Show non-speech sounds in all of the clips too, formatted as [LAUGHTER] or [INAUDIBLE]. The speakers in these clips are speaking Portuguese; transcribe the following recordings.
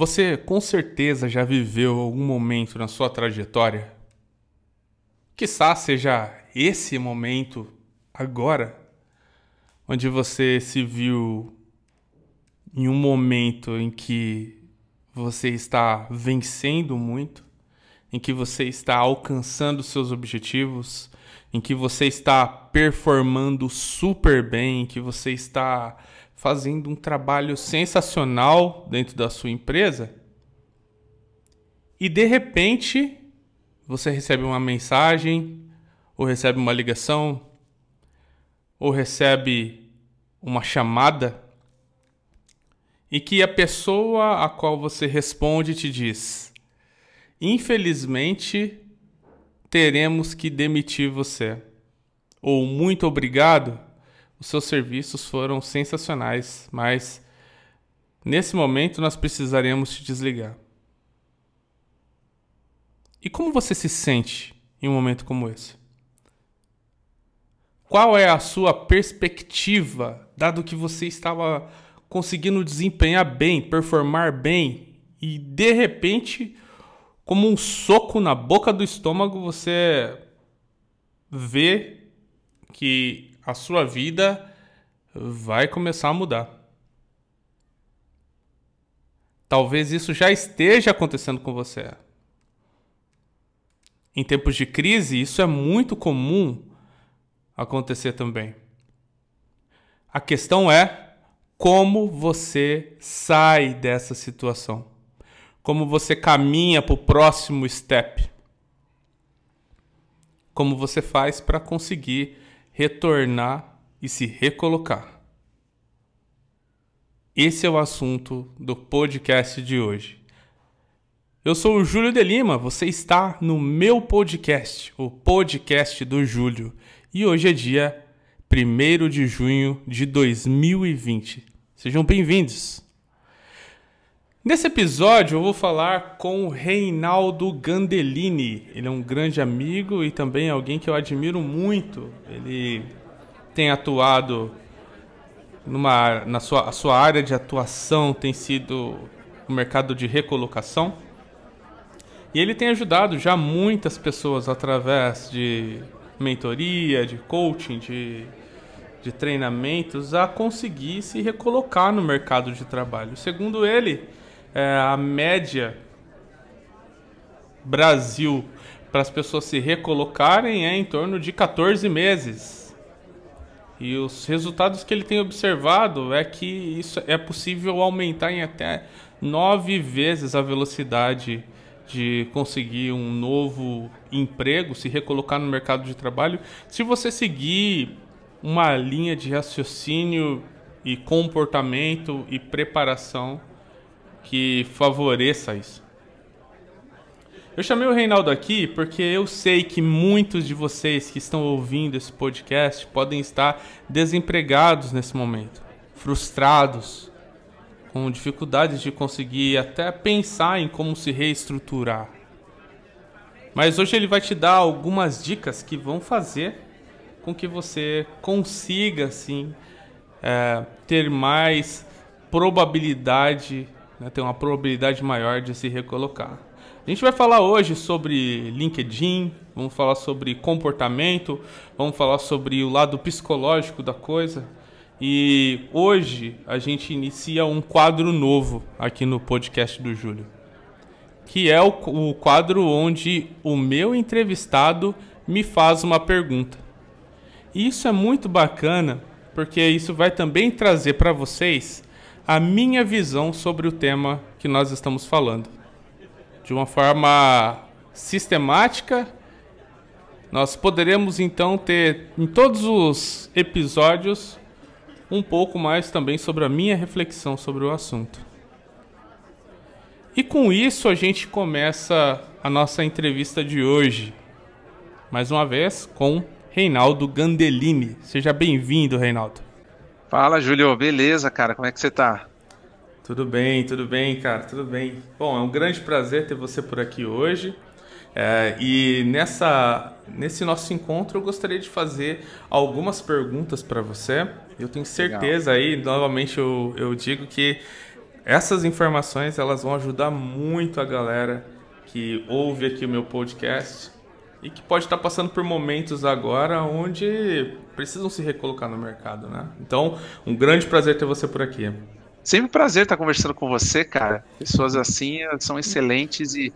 Você com certeza já viveu algum momento na sua trajetória? Quizá seja esse momento agora, onde você se viu em um momento em que você está vencendo muito, em que você está alcançando seus objetivos, em que você está performando super bem, em que você está fazendo um trabalho sensacional dentro da sua empresa e de repente você recebe uma mensagem, ou recebe uma ligação, ou recebe uma chamada e que a pessoa a qual você responde te diz: Infelizmente, teremos que demitir você. Ou muito obrigado os seus serviços foram sensacionais, mas nesse momento nós precisaremos te desligar. E como você se sente em um momento como esse? Qual é a sua perspectiva, dado que você estava conseguindo desempenhar bem, performar bem, e de repente, como um soco na boca do estômago, você vê que a sua vida vai começar a mudar. Talvez isso já esteja acontecendo com você. Em tempos de crise, isso é muito comum acontecer também. A questão é como você sai dessa situação. Como você caminha para o próximo step. Como você faz para conseguir retornar e se recolocar. Esse é o assunto do podcast de hoje. Eu sou o Júlio de Lima, você está no meu podcast, o podcast do Júlio, e hoje é dia 1 de junho de 2020. Sejam bem-vindos. Nesse episódio eu vou falar com o Reinaldo Gandelini. Ele é um grande amigo e também alguém que eu admiro muito. Ele tem atuado numa na sua a sua área de atuação tem sido o mercado de recolocação. E ele tem ajudado já muitas pessoas através de mentoria, de coaching, de, de treinamentos a conseguir se recolocar no mercado de trabalho. Segundo ele, é, a média Brasil para as pessoas se recolocarem é em torno de 14 meses. E os resultados que ele tem observado é que isso é possível aumentar em até nove vezes a velocidade de conseguir um novo emprego, se recolocar no mercado de trabalho, se você seguir uma linha de raciocínio e comportamento e preparação que favoreça isso. Eu chamei o Reinaldo aqui porque eu sei que muitos de vocês que estão ouvindo esse podcast podem estar desempregados nesse momento, frustrados, com dificuldades de conseguir até pensar em como se reestruturar. Mas hoje ele vai te dar algumas dicas que vão fazer com que você consiga, assim, é, ter mais probabilidade né, ter uma probabilidade maior de se recolocar. A gente vai falar hoje sobre LinkedIn, vamos falar sobre comportamento, vamos falar sobre o lado psicológico da coisa. E hoje a gente inicia um quadro novo aqui no podcast do Júlio, que é o, o quadro onde o meu entrevistado me faz uma pergunta. E isso é muito bacana, porque isso vai também trazer para vocês a minha visão sobre o tema que nós estamos falando. De uma forma sistemática, nós poderemos então ter em todos os episódios um pouco mais também sobre a minha reflexão sobre o assunto. E com isso a gente começa a nossa entrevista de hoje. Mais uma vez com Reinaldo Gandelini. Seja bem-vindo, Reinaldo. Fala, Júlio. Beleza, cara? Como é que você tá? Tudo bem, tudo bem, cara, tudo bem. Bom, é um grande prazer ter você por aqui hoje. É, e nessa, nesse nosso encontro eu gostaria de fazer algumas perguntas para você. Eu tenho certeza Legal. aí, novamente eu, eu digo que essas informações elas vão ajudar muito a galera que ouve aqui o meu podcast e que pode estar passando por momentos agora onde precisam se recolocar no mercado, né? Então, um grande prazer ter você por aqui. Sempre um prazer estar conversando com você, cara. Pessoas assim são excelentes e,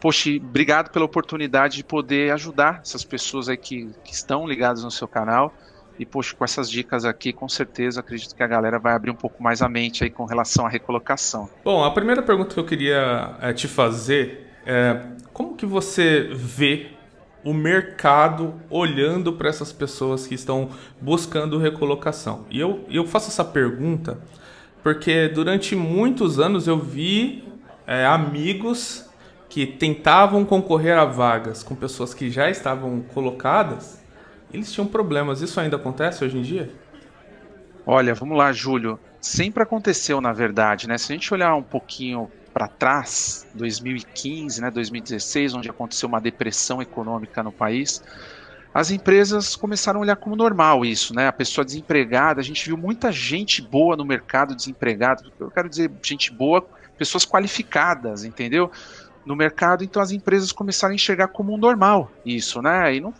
poxa, obrigado pela oportunidade de poder ajudar essas pessoas aí que, que estão ligadas no seu canal. E, poxa, com essas dicas aqui, com certeza, acredito que a galera vai abrir um pouco mais a mente aí com relação à recolocação. Bom, a primeira pergunta que eu queria é, te fazer é como que você vê o mercado olhando para essas pessoas que estão buscando recolocação? E eu, eu faço essa pergunta porque durante muitos anos eu vi é, amigos que tentavam concorrer a vagas com pessoas que já estavam colocadas, eles tinham problemas. Isso ainda acontece hoje em dia? Olha, vamos lá, Júlio. Sempre aconteceu, na verdade, né? Se a gente olhar um pouquinho para trás, 2015, né, 2016, onde aconteceu uma depressão econômica no país, as empresas começaram a olhar como normal isso, né? A pessoa desempregada, a gente viu muita gente boa no mercado desempregado. Eu quero dizer gente boa, pessoas qualificadas, entendeu? No mercado, então as empresas começaram a enxergar como normal isso, né? E não,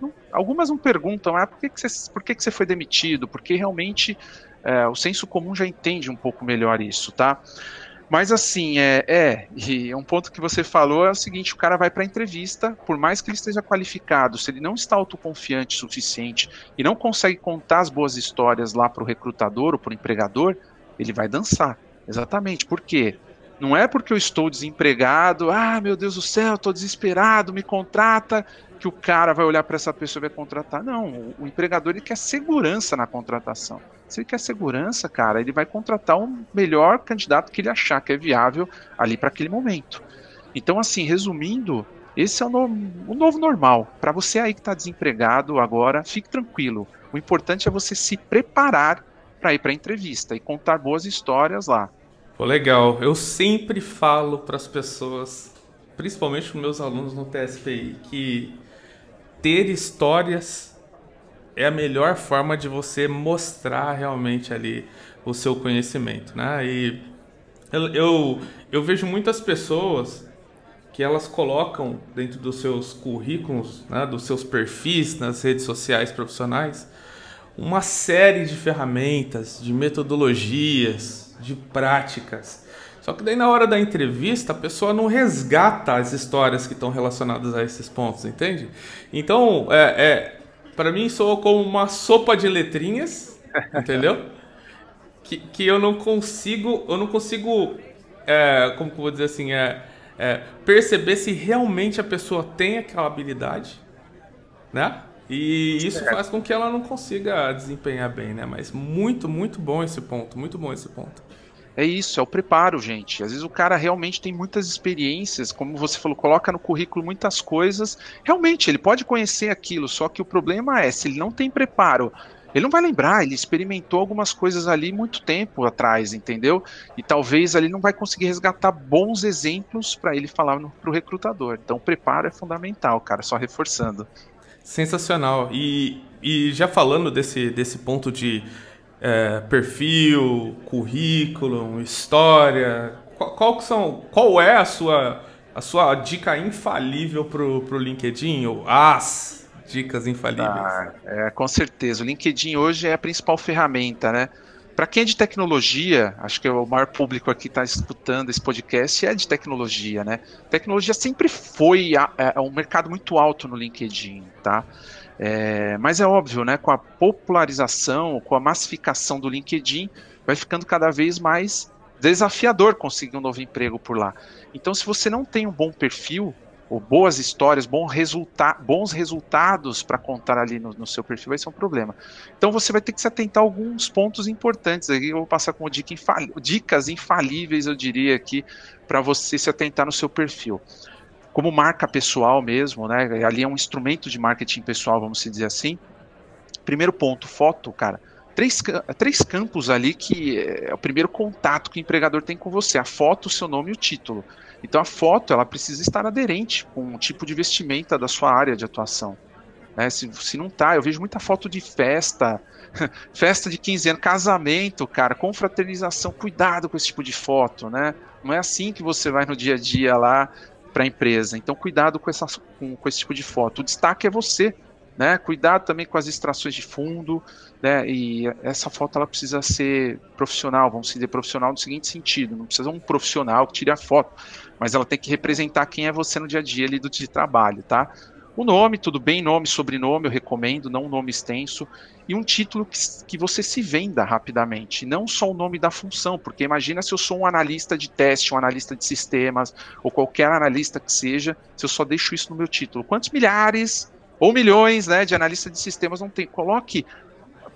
não algumas não perguntam, ah, por que, que, você, por que, que você foi demitido? Porque realmente é, o senso comum já entende um pouco melhor isso, tá? Mas assim, é, é, e um ponto que você falou é o seguinte: o cara vai para a entrevista, por mais que ele esteja qualificado, se ele não está autoconfiante o suficiente e não consegue contar as boas histórias lá para o recrutador ou para o empregador, ele vai dançar. Exatamente. Por quê? Não é porque eu estou desempregado, ah, meu Deus do céu, estou desesperado, me contrata, que o cara vai olhar para essa pessoa e vai contratar. Não, o, empregador ele quer segurança na contratação. Se ele quer segurança, cara, ele vai contratar o um melhor candidato que ele achar que é viável ali para aquele momento. Então, assim, resumindo, esse é o, no, o novo normal. Para você aí que está desempregado agora, fique tranquilo. O importante é você se preparar para ir para a entrevista e contar boas histórias lá. Pô, legal. Eu sempre falo para as pessoas, principalmente para meus alunos no TSPI, que ter histórias é a melhor forma de você mostrar realmente ali o seu conhecimento, né? E eu, eu, eu vejo muitas pessoas que elas colocam dentro dos seus currículos, né, dos seus perfis nas redes sociais profissionais, uma série de ferramentas, de metodologias, de práticas. Só que daí na hora da entrevista a pessoa não resgata as histórias que estão relacionadas a esses pontos, entende? Então é, é para mim soa como uma sopa de letrinhas, [LAUGHS] entendeu? Que, que eu não consigo, eu não consigo, é, como que eu vou dizer assim, é, é, perceber se realmente a pessoa tem aquela habilidade, né? E isso faz com que ela não consiga desempenhar bem, né? Mas muito, muito bom esse ponto, muito bom esse ponto. É isso, é o preparo, gente. Às vezes o cara realmente tem muitas experiências, como você falou, coloca no currículo muitas coisas. Realmente, ele pode conhecer aquilo, só que o problema é, se ele não tem preparo, ele não vai lembrar, ele experimentou algumas coisas ali muito tempo atrás, entendeu? E talvez ali não vai conseguir resgatar bons exemplos para ele falar para o recrutador. Então, o preparo é fundamental, cara, só reforçando. Sensacional. E, e já falando desse, desse ponto de é, perfil, currículo, história? Qual, qual, são, qual é a sua, a sua dica infalível para o LinkedIn? Ou as dicas infalíveis? Ah, é, com certeza. O LinkedIn hoje é a principal ferramenta, né? Para quem é de tecnologia, acho que o maior público aqui está escutando esse podcast é de tecnologia, né? Tecnologia sempre foi a, a, um mercado muito alto no LinkedIn, tá? É, mas é óbvio, né, com a popularização, com a massificação do LinkedIn, vai ficando cada vez mais desafiador conseguir um novo emprego por lá. Então, se você não tem um bom perfil, ou boas histórias, bom resulta bons resultados para contar ali no, no, seu perfil, vai ser um problema. Então você vai ter que se atentar a alguns pontos importantes. Aqui eu vou passar como dica infal dicas infalíveis, eu diria aqui, para você se atentar no seu perfil como marca pessoal mesmo, né? Ali é um instrumento de marketing pessoal, vamos dizer assim. Primeiro ponto, foto, cara. Três, três campos ali que é o primeiro contato que o empregador tem com você: a foto, o seu nome e o título. Então a foto ela precisa estar aderente com o tipo de vestimenta da sua área de atuação. Né? Se, se não tá, eu vejo muita foto de festa, [LAUGHS] festa de 15 anos, casamento, cara, confraternização, cuidado com esse tipo de foto, né? Não é assim que você vai no dia a dia lá para a empresa. Então, cuidado com, com, com esse tipo de foto. O destaque é você, né? Cuidado também com as extrações de fundo, né? E essa foto ela precisa ser profissional, vamos dizer profissional no seguinte sentido, não precisa um profissional que tire a foto, mas ela tem que representar quem é você no dia a dia ali do de trabalho, tá? O nome, tudo bem, nome, sobrenome, eu recomendo, não um nome extenso, e um título que, que você se venda rapidamente, não só o nome da função, porque imagina se eu sou um analista de teste, um analista de sistemas, ou qualquer analista que seja, se eu só deixo isso no meu título. Quantos milhares ou milhões né, de analistas de sistemas não tem? Coloque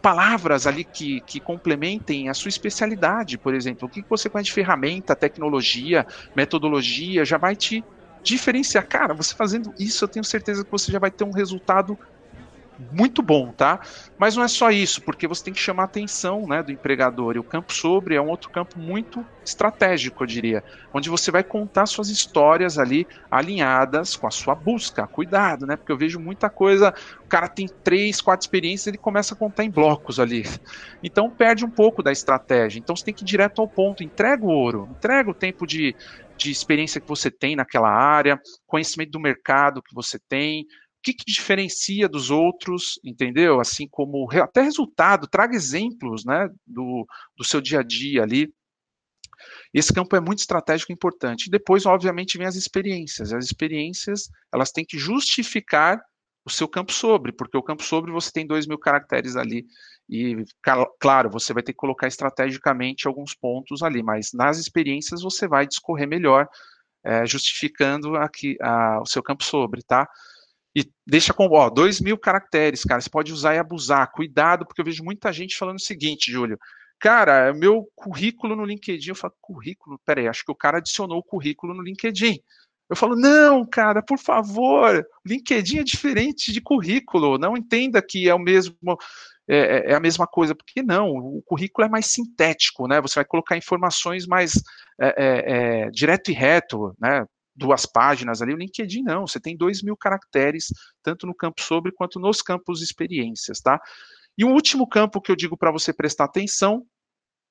palavras ali que, que complementem a sua especialidade, por exemplo. O que você conhece de ferramenta, tecnologia, metodologia, já vai te diferenciar. Cara, você fazendo isso, eu tenho certeza que você já vai ter um resultado muito bom, tá? Mas não é só isso, porque você tem que chamar a atenção né, do empregador. E o campo sobre é um outro campo muito estratégico, eu diria, onde você vai contar suas histórias ali alinhadas com a sua busca. Cuidado, né? Porque eu vejo muita coisa, o cara tem três, quatro experiências, ele começa a contar em blocos ali. Então perde um pouco da estratégia. Então você tem que ir direto ao ponto, entrega o ouro, entrega o tempo de de experiência que você tem naquela área, conhecimento do mercado que você tem, o que, que diferencia dos outros, entendeu? Assim como até resultado, traga exemplos né, do, do seu dia a dia ali. Esse campo é muito estratégico e importante. Depois, obviamente, vem as experiências. As experiências, elas têm que justificar o seu campo sobre, porque o campo sobre você tem dois mil caracteres ali. E, claro, você vai ter que colocar estrategicamente alguns pontos ali, mas nas experiências você vai discorrer melhor, é, justificando aqui a, o seu campo sobre, tá? E deixa com, ó, dois mil caracteres, cara, você pode usar e abusar, cuidado, porque eu vejo muita gente falando o seguinte, Júlio, cara, meu currículo no LinkedIn, eu falo, currículo, peraí, acho que o cara adicionou o currículo no LinkedIn, eu falo, não, cara, por favor, LinkedIn é diferente de currículo, não entenda que é o mesmo, é, é, é, a mesma coisa, porque não, o currículo é mais sintético, né? Você vai colocar informações mais é, é, é, direto e reto, né? Duas páginas ali, o LinkedIn não, você tem dois mil caracteres, tanto no campo sobre quanto nos campos experiências, tá? E o último campo que eu digo para você prestar atenção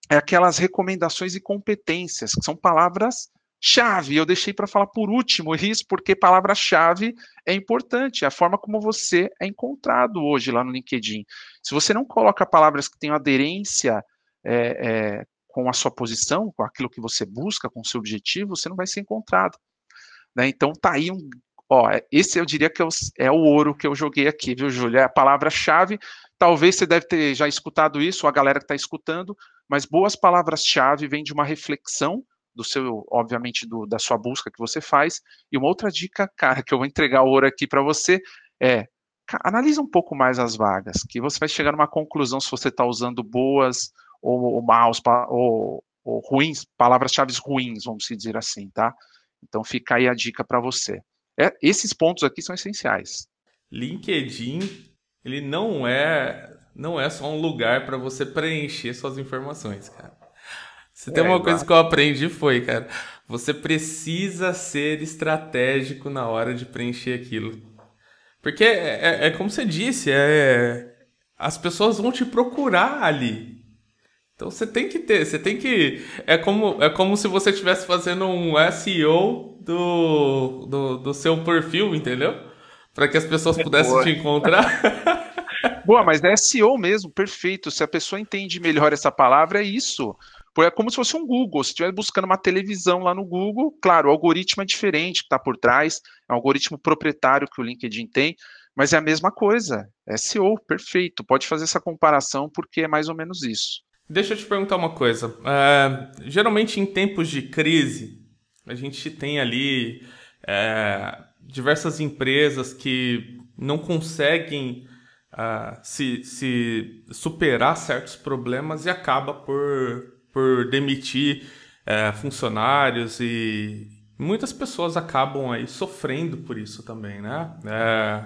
é aquelas recomendações e competências, que são palavras chave. Eu deixei para falar por último isso, porque palavra-chave é importante, é a forma como você é encontrado hoje lá no LinkedIn. Se você não coloca palavras que tenham aderência é, é, com a sua posição, com aquilo que você busca, com o seu objetivo, você não vai ser encontrado. Né? Então tá aí um. Ó, esse eu diria que é o, é ouro que eu joguei aqui, viu, Júlia? É a palavra-chave. Talvez você deve ter já escutado isso, a galera que está escutando, mas boas palavras-chave vêm de uma reflexão do seu, obviamente, do, da sua busca que você faz. E uma outra dica, cara, que eu vou entregar o ouro aqui para você é analisa um pouco mais as vagas, que você vai chegar numa conclusão se você está usando boas ou, ou maus ou, ou ruins, palavras-chave ruins, vamos dizer assim, tá? Então fica aí a dica para você. É, esses pontos aqui são essenciais. LinkedIn, ele não é não é só um lugar para você preencher suas informações, cara. Se tem é, uma coisa que eu aprendi foi, cara, você precisa ser estratégico na hora de preencher aquilo. Porque é, é, é como você disse, é, as pessoas vão te procurar ali. Então você tem que ter, você tem que. É como, é como se você estivesse fazendo um SEO do, do, do seu perfil, entendeu? Para que as pessoas pudessem Boa. te encontrar. [LAUGHS] Boa, mas é SEO mesmo, perfeito. Se a pessoa entende melhor essa palavra, é isso. É como se fosse um Google. Se estiver buscando uma televisão lá no Google, claro, o algoritmo é diferente que está por trás, é um algoritmo proprietário que o LinkedIn tem, mas é a mesma coisa. É SEO, perfeito. Pode fazer essa comparação porque é mais ou menos isso. Deixa eu te perguntar uma coisa. É, geralmente em tempos de crise, a gente tem ali é, diversas empresas que não conseguem uh, se, se superar certos problemas e acaba por por demitir é, funcionários e muitas pessoas acabam aí sofrendo por isso também, né? É,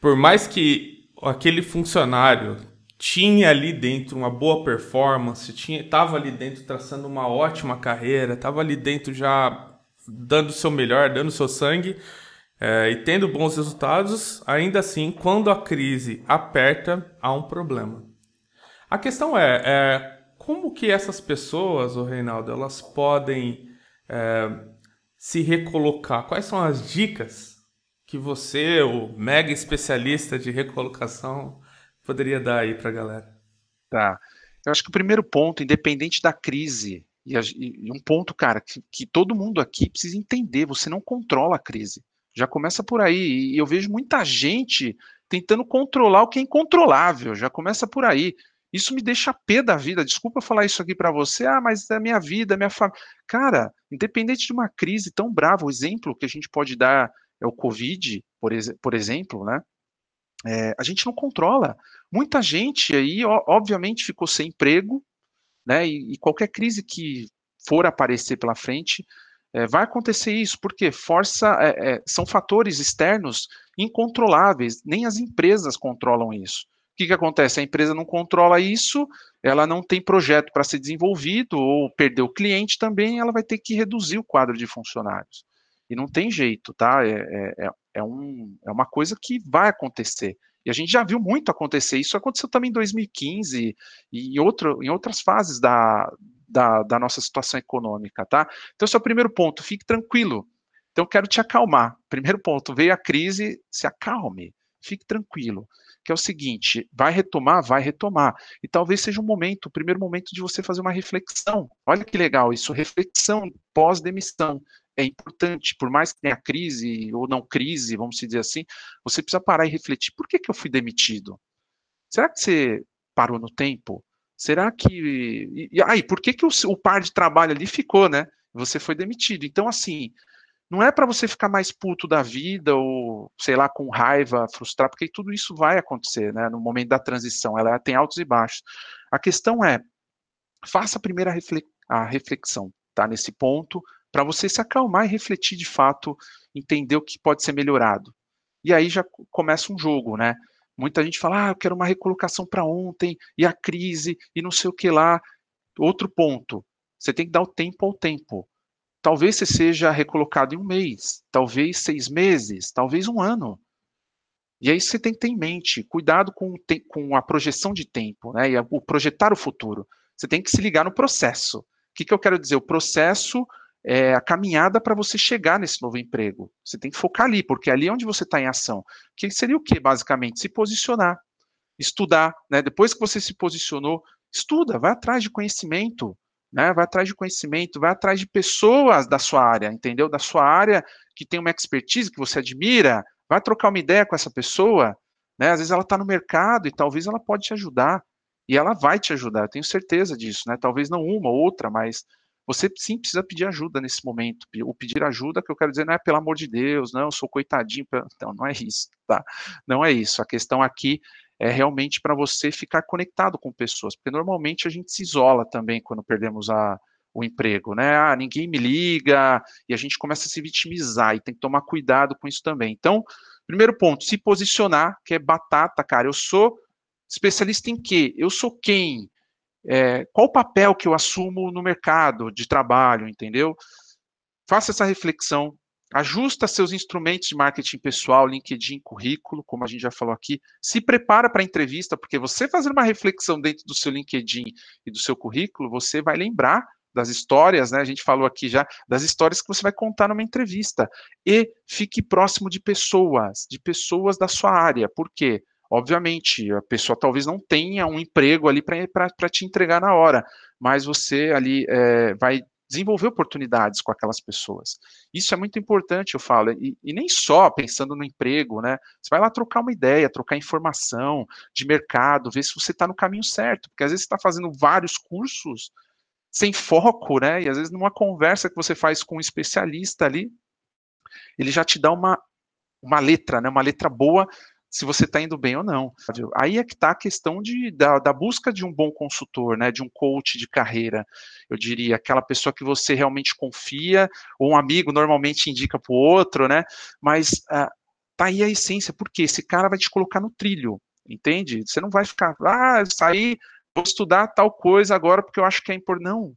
por mais que aquele funcionário tinha ali dentro uma boa performance, tinha, estava ali dentro traçando uma ótima carreira, estava ali dentro já dando o seu melhor, dando o seu sangue, É, e tendo bons resultados, ainda assim, quando a crise aperta, há um problema. A questão é, é como que essas pessoas, o Reinaldo, elas podem é, se recolocar? Quais são as dicas que você, o mega especialista de recolocação, poderia dar aí para a galera? Tá. Eu acho que o primeiro ponto, independente da crise, e, e um ponto, cara, que, que todo mundo aqui precisa entender: você não controla a crise. Já começa por aí. E eu vejo muita gente tentando controlar o que é incontrolável. Já começa por aí. Isso me deixa pé da vida. Desculpa falar isso aqui para você. Ah, mas é minha vida, é minha família. Cara, independente de uma crise tão brava, o exemplo que a gente pode dar é o Covid, por, ex por exemplo, né? É, a gente não controla. Muita gente aí, ó, obviamente, ficou sem emprego, né? E, e, qualquer crise que for aparecer pela frente, é, vai acontecer isso, porque força é, é, são fatores externos incontroláveis, nem as empresas controlam isso. Que, que acontece? A empresa não controla isso, ela não tem projeto para ser desenvolvido, ou perdeu o cliente também, ela vai ter que reduzir o quadro de funcionários. E não tem jeito, tá? É, é, é, é um, é uma coisa que vai acontecer. E a gente já viu muito acontecer. Isso aconteceu também em 2015 e em, outro, em outras fases da, da, da nossa situação econômica, tá? Então, esse é o primeiro ponto, fique tranquilo. Então, quero te acalmar. Primeiro ponto, veio a crise, se acalme, fique tranquilo. Que é o seguinte, vai retomar? Vai retomar. E talvez seja um momento, o primeiro momento de você fazer uma reflexão. Olha que legal isso, reflexão pós-demissão. É importante, por mais que tenha crise ou não crise, vamos dizer assim, você precisa parar e refletir. Por que, que eu fui demitido? Será que você parou no tempo? Será que. E, e aí, por que, que o, o par de trabalho ali ficou, né? Você foi demitido. Então, assim, não é para você ficar mais puto da vida ou, sei lá, com raiva, frustrado, porque tudo isso vai acontecer, né? No momento da transição, ela tem altos e baixos. A questão é, faça a primeira a reflexão, tá? Nesse ponto, para você se acalmar e refletir de fato, entender o que pode ser melhorado. E aí já começa um jogo, né? Muita gente fala, ah, eu quero uma recolocação para ontem, e a crise, e não sei o que lá. Outro ponto, você tem que dar o tempo ao tempo. Talvez você seja recolocado em um mês, talvez seis meses, talvez um ano. E aí você tem que ter em mente, cuidado com, com a projeção de tempo, né? E o projetar o futuro. Você tem que se ligar no processo. O que, que eu quero dizer? O processo é, a caminhada para você chegar nesse novo emprego. Você tem que focar ali, porque ali é onde você está em ação. Que seria o que, basicamente? Se posicionar, estudar. Né? Depois que você se posicionou, estuda, vai atrás de conhecimento. Né? Vai atrás de conhecimento, vai atrás de pessoas da sua área, entendeu? Da sua área que tem uma expertise que você admira, vai trocar uma ideia com essa pessoa. Né? Às vezes ela está no mercado e talvez ela pode te ajudar. E ela vai te ajudar, eu tenho certeza disso, né? Talvez não uma, outra, mas você sim precisa pedir ajuda nesse momento. O pedir ajuda, que eu quero dizer, não é pelo amor de Deus, não, eu sou coitadinho. Não, não é isso, tá? Não é isso. A questão aqui é realmente para você ficar conectado com pessoas, porque normalmente a gente se isola também quando perdemos a, o emprego, né? Ah, ninguém me liga, e a gente começa a se vitimizar, e tem que tomar cuidado com isso também. Então, primeiro ponto, se posicionar, que é batata, cara. Eu sou especialista em quê? Eu sou quem? é, qual o papel que eu assumo no mercado de trabalho, entendeu? Faça essa reflexão, ajusta seus instrumentos de marketing pessoal, LinkedIn, currículo, como a gente já falou aqui, se prepara para a entrevista, porque você fazer uma reflexão dentro do seu LinkedIn e do seu currículo, você vai lembrar das histórias, né? A gente falou aqui já das histórias que você vai contar numa entrevista. E fique próximo de pessoas, de pessoas da sua área. Por quê? Obviamente, a pessoa talvez não tenha um emprego ali para te entregar na hora, mas você ali é, vai desenvolver oportunidades com aquelas pessoas. Isso é muito importante, eu falo, e, e, nem só pensando no emprego, né? Você vai lá trocar uma ideia, trocar informação de mercado, ver se você está no caminho certo, porque às vezes você está fazendo vários cursos sem foco, né? E às vezes numa conversa que você faz com um especialista ali, ele já te dá uma, uma letra, né? Uma letra boa se você está indo bem ou não. Aí é que está a questão de, da, da, busca de um bom consultor, né, de um coach de carreira, eu diria, aquela pessoa que você realmente confia, ou um amigo normalmente indica para o outro, né, mas ah, tá aí a essência, porque esse cara vai te colocar no trilho, entende? Você não vai ficar, ah, sair, vou estudar tal coisa agora porque eu acho que é importante. Não,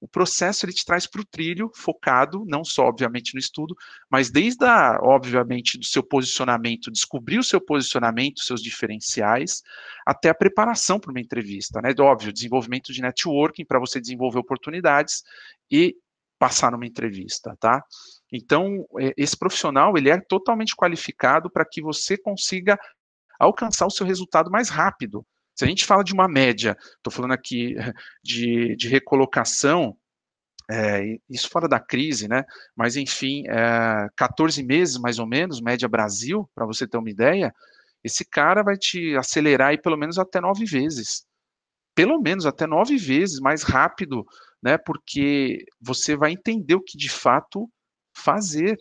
o processo ele te traz para o trilho, focado, não só, obviamente, no estudo, mas desde, a, obviamente, do seu posicionamento, descobrir o seu posicionamento, seus diferenciais, até a preparação para uma entrevista, né? Óbvio, desenvolvimento de networking para você desenvolver oportunidades e passar numa entrevista, tá? Então, é, esse profissional, ele é totalmente qualificado para que você consiga alcançar o seu resultado mais rápido. Se a gente fala de uma média, estou falando aqui [LAUGHS] de, de recolocação, é, isso fora da crise, né? Mas enfim, é, 14 meses mais ou menos, média Brasil, para você ter uma ideia, esse cara vai te acelerar aí pelo menos até nove vezes. Pelo menos até nove vezes mais rápido, né? Porque você vai entender o que de fato fazer.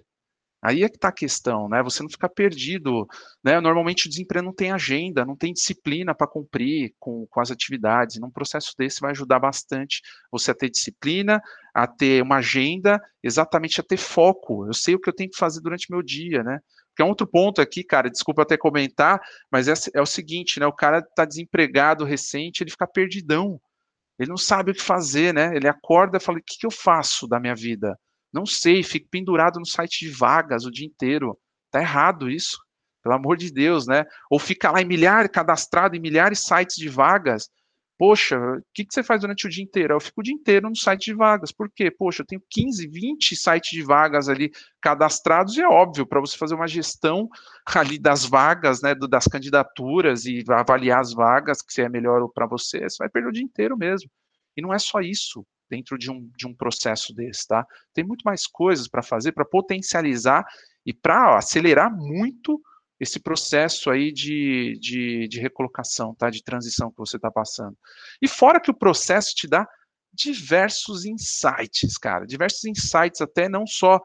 Aí é que está a questão, né? Você não ficar perdido, né? Normalmente o desemprego não tem agenda, não tem disciplina para cumprir com, com as atividades. Num processo desse vai ajudar bastante você a ter disciplina, a ter uma agenda, exatamente a ter foco. Eu sei o que eu tenho que fazer durante meu dia, né? Que é um outro ponto aqui, cara, desculpa até comentar, mas é, é o seguinte, né? O cara está desempregado recente, ele fica perdidão. Ele não sabe o que fazer, né? Ele acorda e fala: o que, que eu faço da minha vida? Não sei, fico pendurado no site de vagas o dia inteiro. Tá errado isso, pelo amor de Deus, né? Ou fica lá em milhares, cadastrado em milhares de sites de vagas. Poxa, o que, que você faz durante o dia inteiro? Eu fico o dia inteiro no site de vagas. Por quê? Poxa, eu tenho 15, 20 sites de vagas ali cadastrados e é óbvio, para você fazer uma gestão ali das vagas, né, das candidaturas e avaliar as vagas que é melhor para você, você vai perder o dia inteiro mesmo. E não é só isso dentro de um, de um processo desse, tá? Tem muito mais coisas para fazer, para potencializar e para acelerar muito esse processo aí de, de, de, recolocação, tá? De transição que você está passando. E fora que o processo te dá diversos insights, cara, diversos insights até não só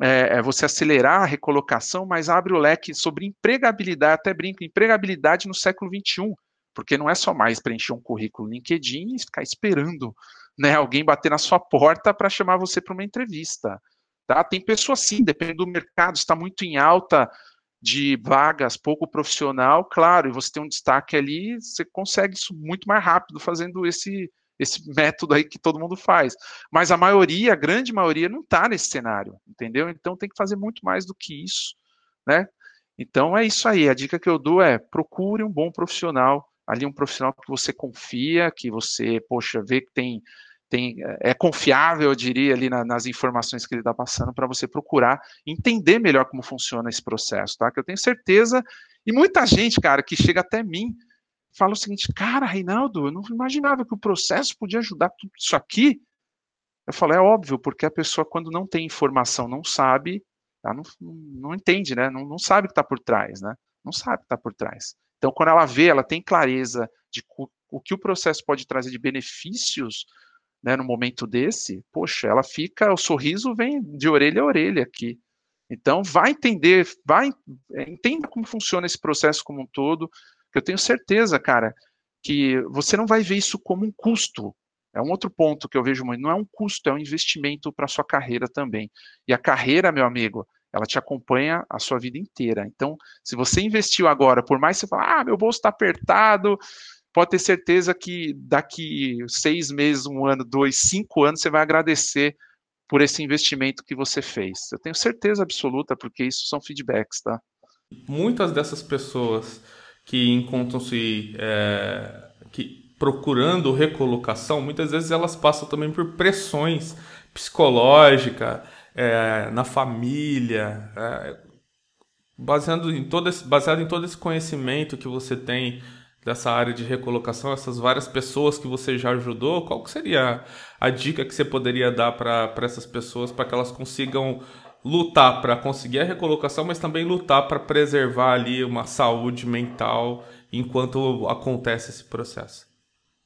é, é você acelerar a recolocação, mas abre o leque sobre empregabilidade, até brinco, empregabilidade no século XXI, porque não é só mais preencher um currículo LinkedIn e ficar esperando né, alguém bater na sua porta para chamar você para uma entrevista. Tá? Tem pessoas sim, depende do mercado, está muito em alta de vagas, pouco profissional, claro, e você tem um destaque ali, você consegue isso muito mais rápido fazendo esse, esse método aí que todo mundo faz. Mas a maioria, a grande maioria, não está nesse cenário, entendeu? Então tem que fazer muito mais do que isso, né? Então é isso aí. A dica que eu dou é procure um bom profissional, ali um profissional que você confia, que você, poxa, vê que tem tem, é confiável, eu diria, ali na, nas informações que ele está passando, para você procurar entender melhor como funciona esse processo, tá? Que eu tenho certeza, e muita gente, cara, que chega até mim, fala o seguinte, cara, Reinaldo, eu não imaginava que o processo podia ajudar tudo isso aqui. Eu falo, é óbvio, porque a pessoa, quando não tem informação, não sabe, ela não, não entende, né? Não, não sabe o que está por trás, né? Não sabe o que está por trás. Então, quando ela vê, ela tem clareza de o que o processo pode trazer de benefícios né, no momento desse, poxa, ela fica, o sorriso vem de orelha a orelha aqui. Então, vai entender, vai é, entenda como funciona esse processo como um todo, que eu tenho certeza, cara, que você não vai ver isso como um custo. É um outro ponto que eu vejo muito, não é um custo, é um investimento para sua carreira também. E a carreira, meu amigo, ela te acompanha a sua vida inteira. Então, se você investiu agora, por mais que você fale, ah, meu bolso está apertado, pode ter certeza que daqui seis meses, um ano, dois, cinco anos, você vai agradecer por esse investimento que você fez. Eu tenho certeza absoluta, porque isso são feedbacks, tá? Muitas dessas pessoas que encontram-se é, que procurando recolocação, muitas vezes elas passam também por pressões psicológicas é, na família, é, em todo esse, baseado em todo esse conhecimento que você tem dessa área de recolocação, essas várias pessoas que você já ajudou, qual que seria a dica que você poderia dar para essas pessoas para que elas consigam lutar para conseguir a recolocação, mas também lutar para preservar ali uma saúde mental enquanto acontece esse processo?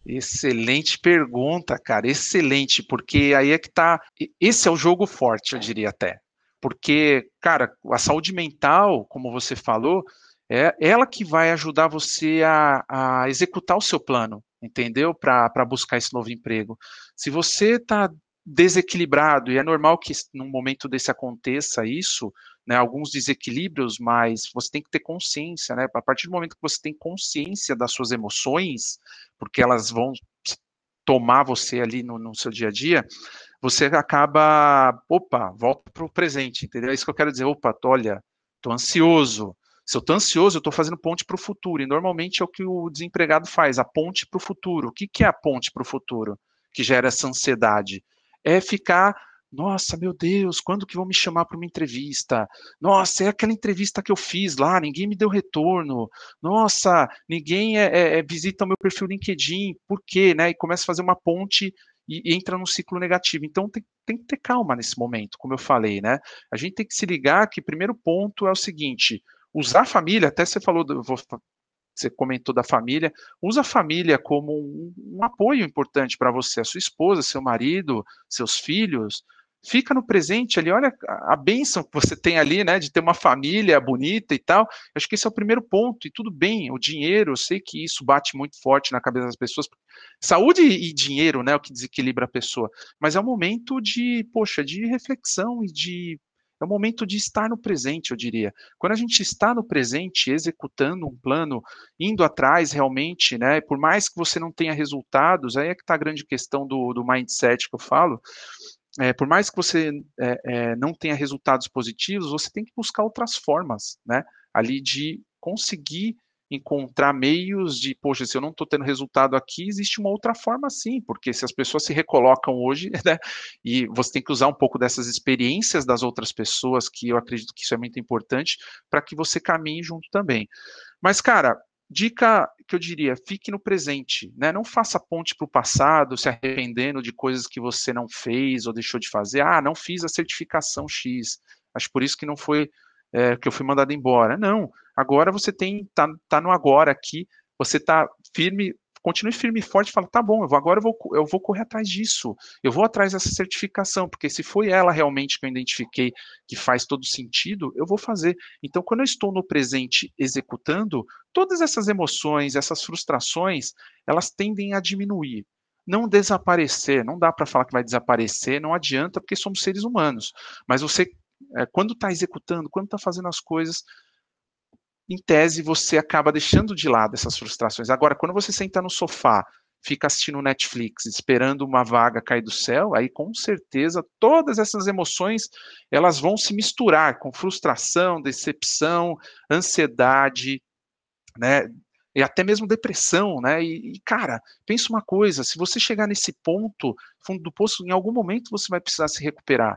Excelente pergunta, cara, excelente, porque aí é que tá. Esse é o jogo forte, eu diria até. Porque, cara, a saúde mental, como você falou, é ela que vai ajudar você a, a executar o seu plano, entendeu? Para buscar esse novo emprego. Se você está desequilibrado, e é normal que num momento desse aconteça isso, né, alguns desequilíbrios, mas você tem que ter consciência, né? A partir do momento que você tem consciência das suas emoções, porque elas vão tomar você ali no, no seu dia a dia, você acaba, opa, volta para o presente, entendeu? É isso que eu quero dizer, opa, olha, estou ansioso. Se eu estou ansioso, eu estou fazendo ponte para o futuro. E normalmente é o que o desempregado faz, a ponte para o futuro. O que, que é a ponte para o futuro que gera essa ansiedade? É ficar nossa, meu Deus, quando que vão me chamar para uma entrevista? Nossa, é aquela entrevista que eu fiz lá, ninguém me deu retorno. Nossa, ninguém é, é, é visita o meu perfil LinkedIn, por quê? Né? E começa a fazer uma ponte e, entra num ciclo negativo. Então tem, tem que ter calma nesse momento, como eu falei, né? A gente tem que se ligar que primeiro ponto é o seguinte: usar a família, até você falou, você comentou da família, usa a família como um, um apoio importante para você, a sua esposa, seu marido, seus filhos, fica no presente ali, olha a bênção que você tem ali, né, de ter uma família bonita e tal. Acho que esse é o primeiro ponto, e tudo bem, o dinheiro, eu sei que isso bate muito forte na cabeça das pessoas. Saúde e dinheiro, né, é o que desequilibra a pessoa, mas é um momento de, poxa, de reflexão e de é um momento de estar no presente, eu diria. Quando a gente está no presente, executando um plano, indo atrás realmente, né? Por mais que você não tenha resultados, aí é que está a grande questão do, do mindset que eu falo é, por mais que você é, é, não tenha resultados positivos, você tem que buscar outras formas, né? Ali de conseguir encontrar meios de, poxa, se eu não estou tendo resultado aqui, existe uma outra forma sim, porque se as pessoas se recolocam hoje, [LAUGHS] né, e você tem que usar um pouco dessas experiências das outras pessoas, que eu acredito que isso é muito importante, para que você caminhe junto também. Mas, cara, Dica que eu diria, fique no presente, né? Não faça ponte para o passado, se arrependendo de coisas que você não fez ou deixou de fazer. Ah, não fiz a certificação X, acho por isso que não foi é, que eu fui mandado embora. Não, agora você tem tá, tá no agora aqui, você tá firme continue firme e forte fala, tá bom, eu vou, agora eu vou, eu vou correr atrás disso, eu vou atrás dessa certificação, porque se foi ela realmente que eu identifiquei que faz todo sentido, eu vou fazer. Então, quando eu estou no presente executando, todas essas emoções, essas frustrações, elas tendem a diminuir não desaparecer, não dá para falar que vai desaparecer, não adianta, porque somos seres humanos. Mas você, é, quando está executando, quando está fazendo as coisas, em tese, você acaba deixando de lado essas frustrações. Agora, quando você senta no sofá, fica assistindo Netflix, esperando uma vaga cair do céu, aí com certeza todas essas emoções elas vão se misturar com frustração, decepção, ansiedade, né? E até mesmo depressão, né? E, e cara, pensa uma coisa: se você chegar nesse ponto, fundo do poço, em algum momento você vai precisar se recuperar.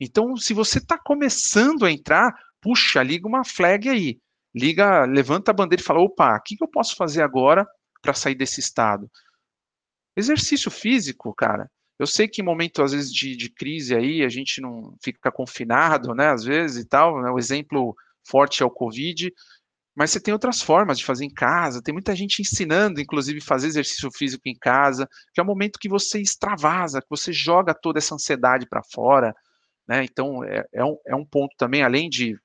Então, se você está começando a entrar, puxa, liga uma flag aí liga, levanta a bandeira e fala: opa, o que, que eu posso fazer agora para sair desse estado? Exercício físico, cara. Eu sei que em momento, às vezes, de, de, crise aí, a gente não fica confinado, né, às vezes e tal, né, o exemplo forte é o Covid, mas você tem outras formas de fazer em casa, tem muita gente ensinando, inclusive, fazer exercício físico em casa, que é o momento que você extravasa, que você joga toda essa ansiedade para fora, né, então é, é, um, é um ponto também, além de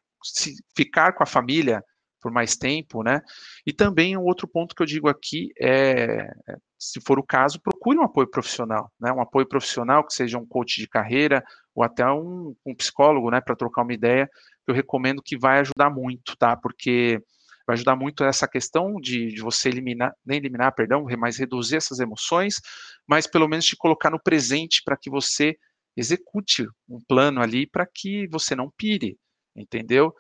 ficar com a família, por mais tempo, né? E também um outro ponto que eu digo aqui é, se for o caso, procure um apoio profissional, né? Um apoio profissional que seja um coach de carreira ou até um, um psicólogo, né? Para trocar uma ideia, eu recomendo que vai ajudar muito, tá? Porque vai ajudar muito essa questão de, de, você eliminar, nem eliminar, perdão, mas reduzir essas emoções, mas pelo menos te colocar no presente para que você execute um plano ali para que você não pire, entendeu?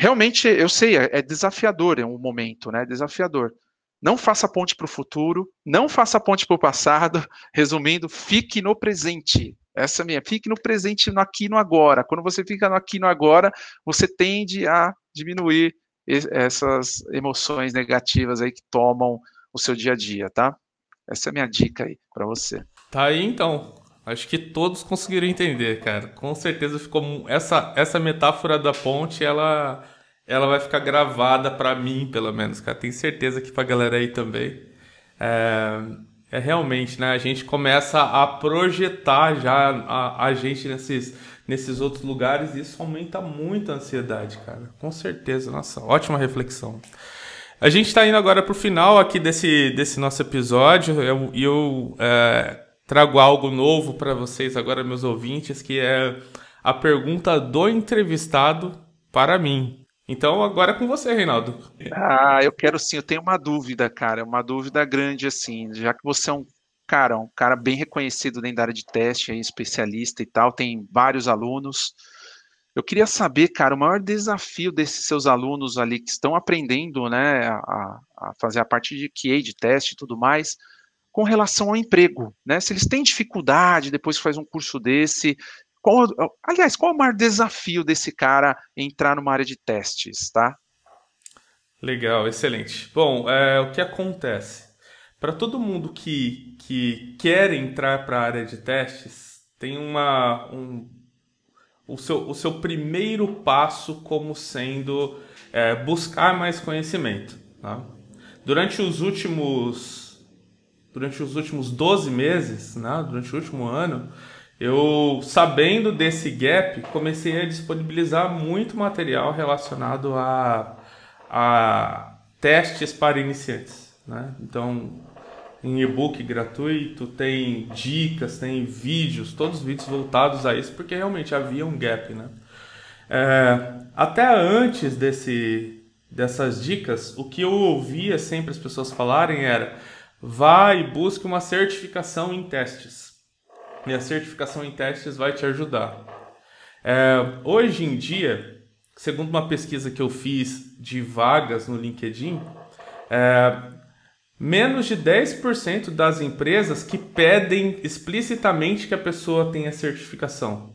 realmente, eu sei, é, é desafiador, é um momento, né? Desafiador. Não faça ponte para o futuro, não faça ponte para o passado. [LAUGHS] Resumindo, fique no presente. Essa é minha. Fique no presente, no aqui e no agora. Quando você fica no aqui e no agora, você tende a diminuir essas emoções negativas aí que tomam o seu dia a dia, tá? Essa é a minha dica aí para você. Tá aí então. Acho que todos conseguiram entender, cara. Com certeza ficou essa essa metáfora da ponte, ela ela vai ficar gravada para mim, pelo menos, cara. Tenho certeza que pra galera aí também. É, é realmente, né? A gente começa a projetar já a, a gente nesses nesses outros lugares e isso aumenta muito a ansiedade, cara. Com certeza. Nossa, ótima reflexão. A gente está indo agora para o final aqui desse, desse nosso episódio e eu, eu é, trago algo novo para vocês agora, meus ouvintes, que é a pergunta do entrevistado para mim. Então, agora é com você, Reinaldo. Ah, eu quero sim, eu tenho uma dúvida, cara, uma dúvida grande, assim, já que você é um cara, um cara bem reconhecido dentro da área de teste, aí, especialista e tal, tem vários alunos. Eu queria saber, cara, o maior desafio desses seus alunos ali que estão aprendendo, né, a, a fazer a parte de QA, de teste e tudo mais, com relação ao emprego, né? Se eles têm dificuldade depois que faz um curso desse, qual, aliás, qual é o maior desafio desse cara entrar numa área de testes, tá? Legal, excelente. Bom, é, o que acontece? Para todo mundo que, que quer entrar para a área de testes, tem uma, um, o, seu, o seu primeiro passo como sendo é, buscar mais conhecimento. Tá? Durante os últimos durante os últimos 12 meses, né, durante o último ano, eu, sabendo desse gap, comecei a disponibilizar muito material relacionado a, a testes para iniciantes. Né? Então, em e-book gratuito, tem dicas, tem vídeos, todos os vídeos voltados a isso, porque realmente havia um gap. Né? É, até antes desse, dessas dicas, o que eu ouvia sempre as pessoas falarem era vá e busque uma certificação em testes e a certificação em testes vai te ajudar. É, hoje em dia, segundo uma pesquisa que eu fiz de vagas no LinkedIn, é, menos de 10% das empresas que pedem explicitamente que a pessoa tenha certificação.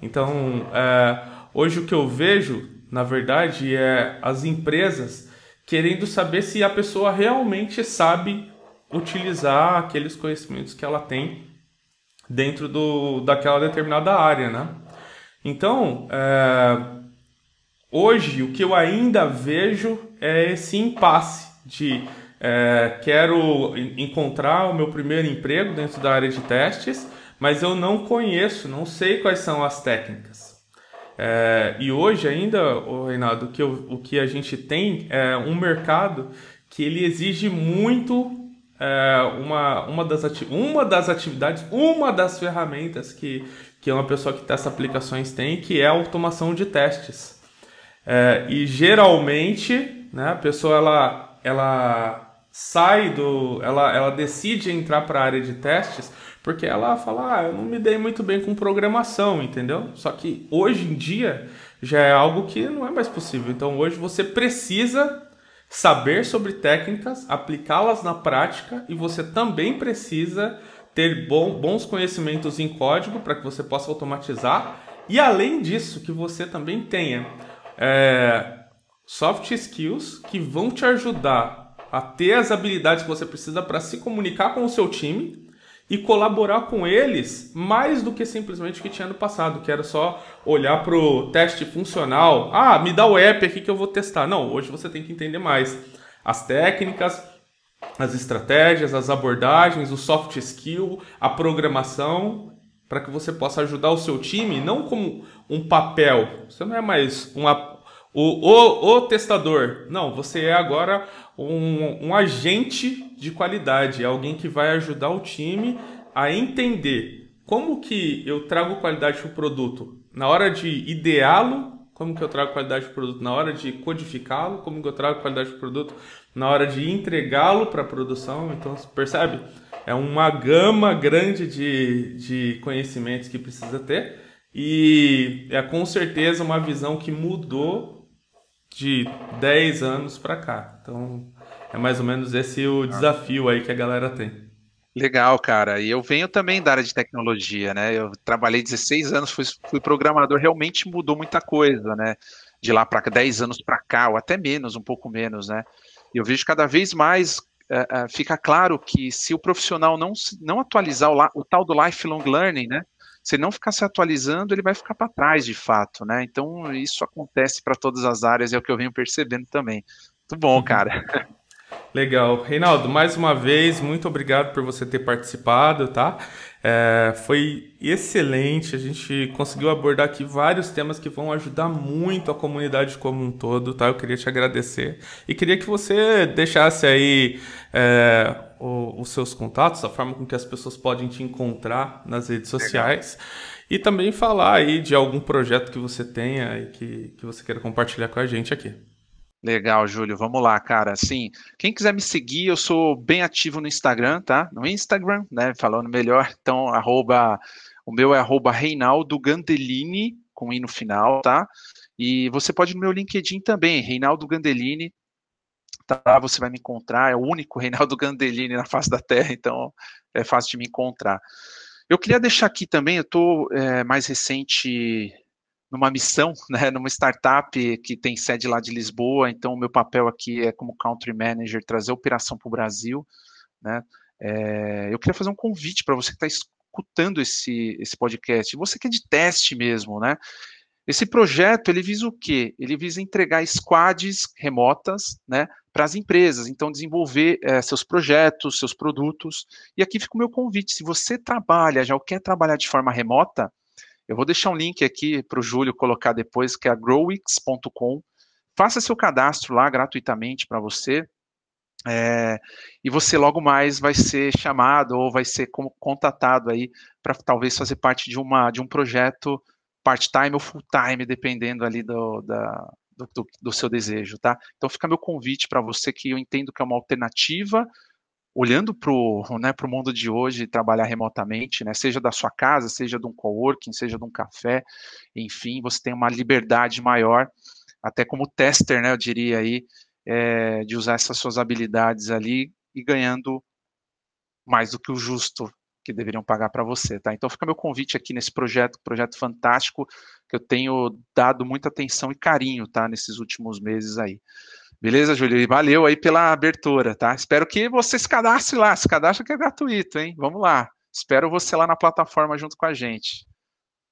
Então, é, hoje o que eu vejo, na verdade, é as empresas querendo saber se a pessoa realmente sabe utilizar aqueles conhecimentos que ela tem dentro do, daquela determinada área, né? Então, é, hoje o que eu ainda vejo é esse impasse de é, quero encontrar o meu primeiro emprego dentro da área de testes, mas eu não conheço, não sei quais são as técnicas. É, e hoje ainda, Reinaldo, o que, eu, o que a gente tem é um mercado que ele exige muito é, uma, uma, das uma das atividades, uma das ferramentas que, que uma pessoa que testa aplicações tem, que é a automação de testes. É, e geralmente, né, a pessoa ela, ela sai do. Ela, ela decide entrar para a área de testes porque ela fala, ah, eu não me dei muito bem com programação, entendeu? Só que hoje em dia já é algo que não é mais possível. Então hoje você precisa saber sobre técnicas, aplicá-las na prática e você também precisa ter bons conhecimentos em código para que você possa automatizar e além disso que você também tenha é, soft skills que vão te ajudar a ter as habilidades que você precisa para se comunicar com o seu time e colaborar com eles mais do que simplesmente o que tinha no passado, que era só olhar para o teste funcional. Ah, me dá o app aqui que eu vou testar. Não, hoje você tem que entender mais as técnicas, as estratégias, as abordagens, o soft skill, a programação, para que você possa ajudar o seu time, não como um papel. Você não é mais um, o, o, o testador. Não, você é agora um, um agente de qualidade, é alguém que vai ajudar o time a entender como que eu trago qualidade para o produto na hora de ideá-lo, como que eu trago qualidade para o produto na hora de codificá-lo, como que eu trago qualidade para o produto na hora de entregá-lo para a produção. Então, percebe? É uma gama grande de, de conhecimentos que precisa ter e é com certeza uma visão que mudou de 10 anos para cá. Então, é mais ou menos esse o desafio aí que a galera tem. Legal, cara. E eu venho também da área de tecnologia, né? Eu trabalhei 16 anos, fui, fui programador, realmente mudou muita coisa, né? De lá para 10 anos para cá, ou até menos, um pouco menos, né? E eu vejo cada vez mais uh, uh, fica claro que se o profissional não, não atualizar o, o tal do lifelong learning, né? se não ficar se atualizando, ele vai ficar para trás de fato, né? Então isso acontece para todas as áreas, é o que eu venho percebendo também. Muito bom, uhum. cara. [LAUGHS] Legal. Reinaldo, mais uma vez, muito obrigado por você ter participado, tá? É, foi excelente, a gente conseguiu abordar aqui vários temas que vão ajudar muito a comunidade como um todo, tá? Eu queria te agradecer e queria que você deixasse aí é, o, os seus contatos, a forma com que as pessoas podem te encontrar nas redes sociais Legal. e também falar aí de algum projeto que você tenha e que, que você queira compartilhar com a gente aqui. Legal, Júlio. Vamos lá, cara. Assim, quem quiser me seguir, eu sou bem ativo no Instagram, tá? No Instagram, né? Falando melhor. Então, arroba, o meu é arroba Reinaldo Gandelini, com i no final, tá? E você pode ir no meu LinkedIn também, Reinaldo Gandelini. Tá, você vai me encontrar. É o único [LAUGHS] Reinaldo Gandelini na face da Terra, então é fácil de me encontrar. Eu queria deixar aqui também, eu estou é, mais recente numa missão, [LAUGHS] né, numa startup que tem sede lá de Lisboa, então o meu papel aqui é como country manager trazer operação para o Brasil, né, é, eu queria fazer um convite para você que está escutando esse, esse podcast, você que é de teste mesmo, né, esse projeto, ele visa o quê? Ele visa entregar squads remotas, né, para as empresas, então desenvolver é, seus projetos, seus produtos, e aqui fica o meu convite, se você trabalha, já quer trabalhar de forma remota, eu vou deixar um link aqui para o Júlio colocar depois, que é growix.com. Faça seu cadastro lá gratuitamente para você. É, e você logo mais vai ser chamado ou vai ser contatado aí para talvez fazer parte de, uma, de um projeto part-time ou full-time, dependendo ali do, da, do, do, seu desejo, tá? Então fica meu convite para você que eu entendo que é uma alternativa olhando para o né, mundo de hoje, trabalhar remotamente, né, seja da sua casa, seja de um coworking, seja de um café, enfim, você tem uma liberdade maior, até como tester, né, eu diria aí, é, de usar essas suas habilidades ali e ganhando mais do que o justo que deveriam pagar para você, tá? Então fica meu convite aqui nesse projeto, projeto fantástico que eu tenho dado muita atenção e carinho, tá, nesses últimos meses aí. Beleza, Júlio? Valeu aí pela abertura, tá? Espero que você se cadastre lá. Se cadastre que é gratuito, hein? Vamos lá. Espero você lá na plataforma junto com a gente.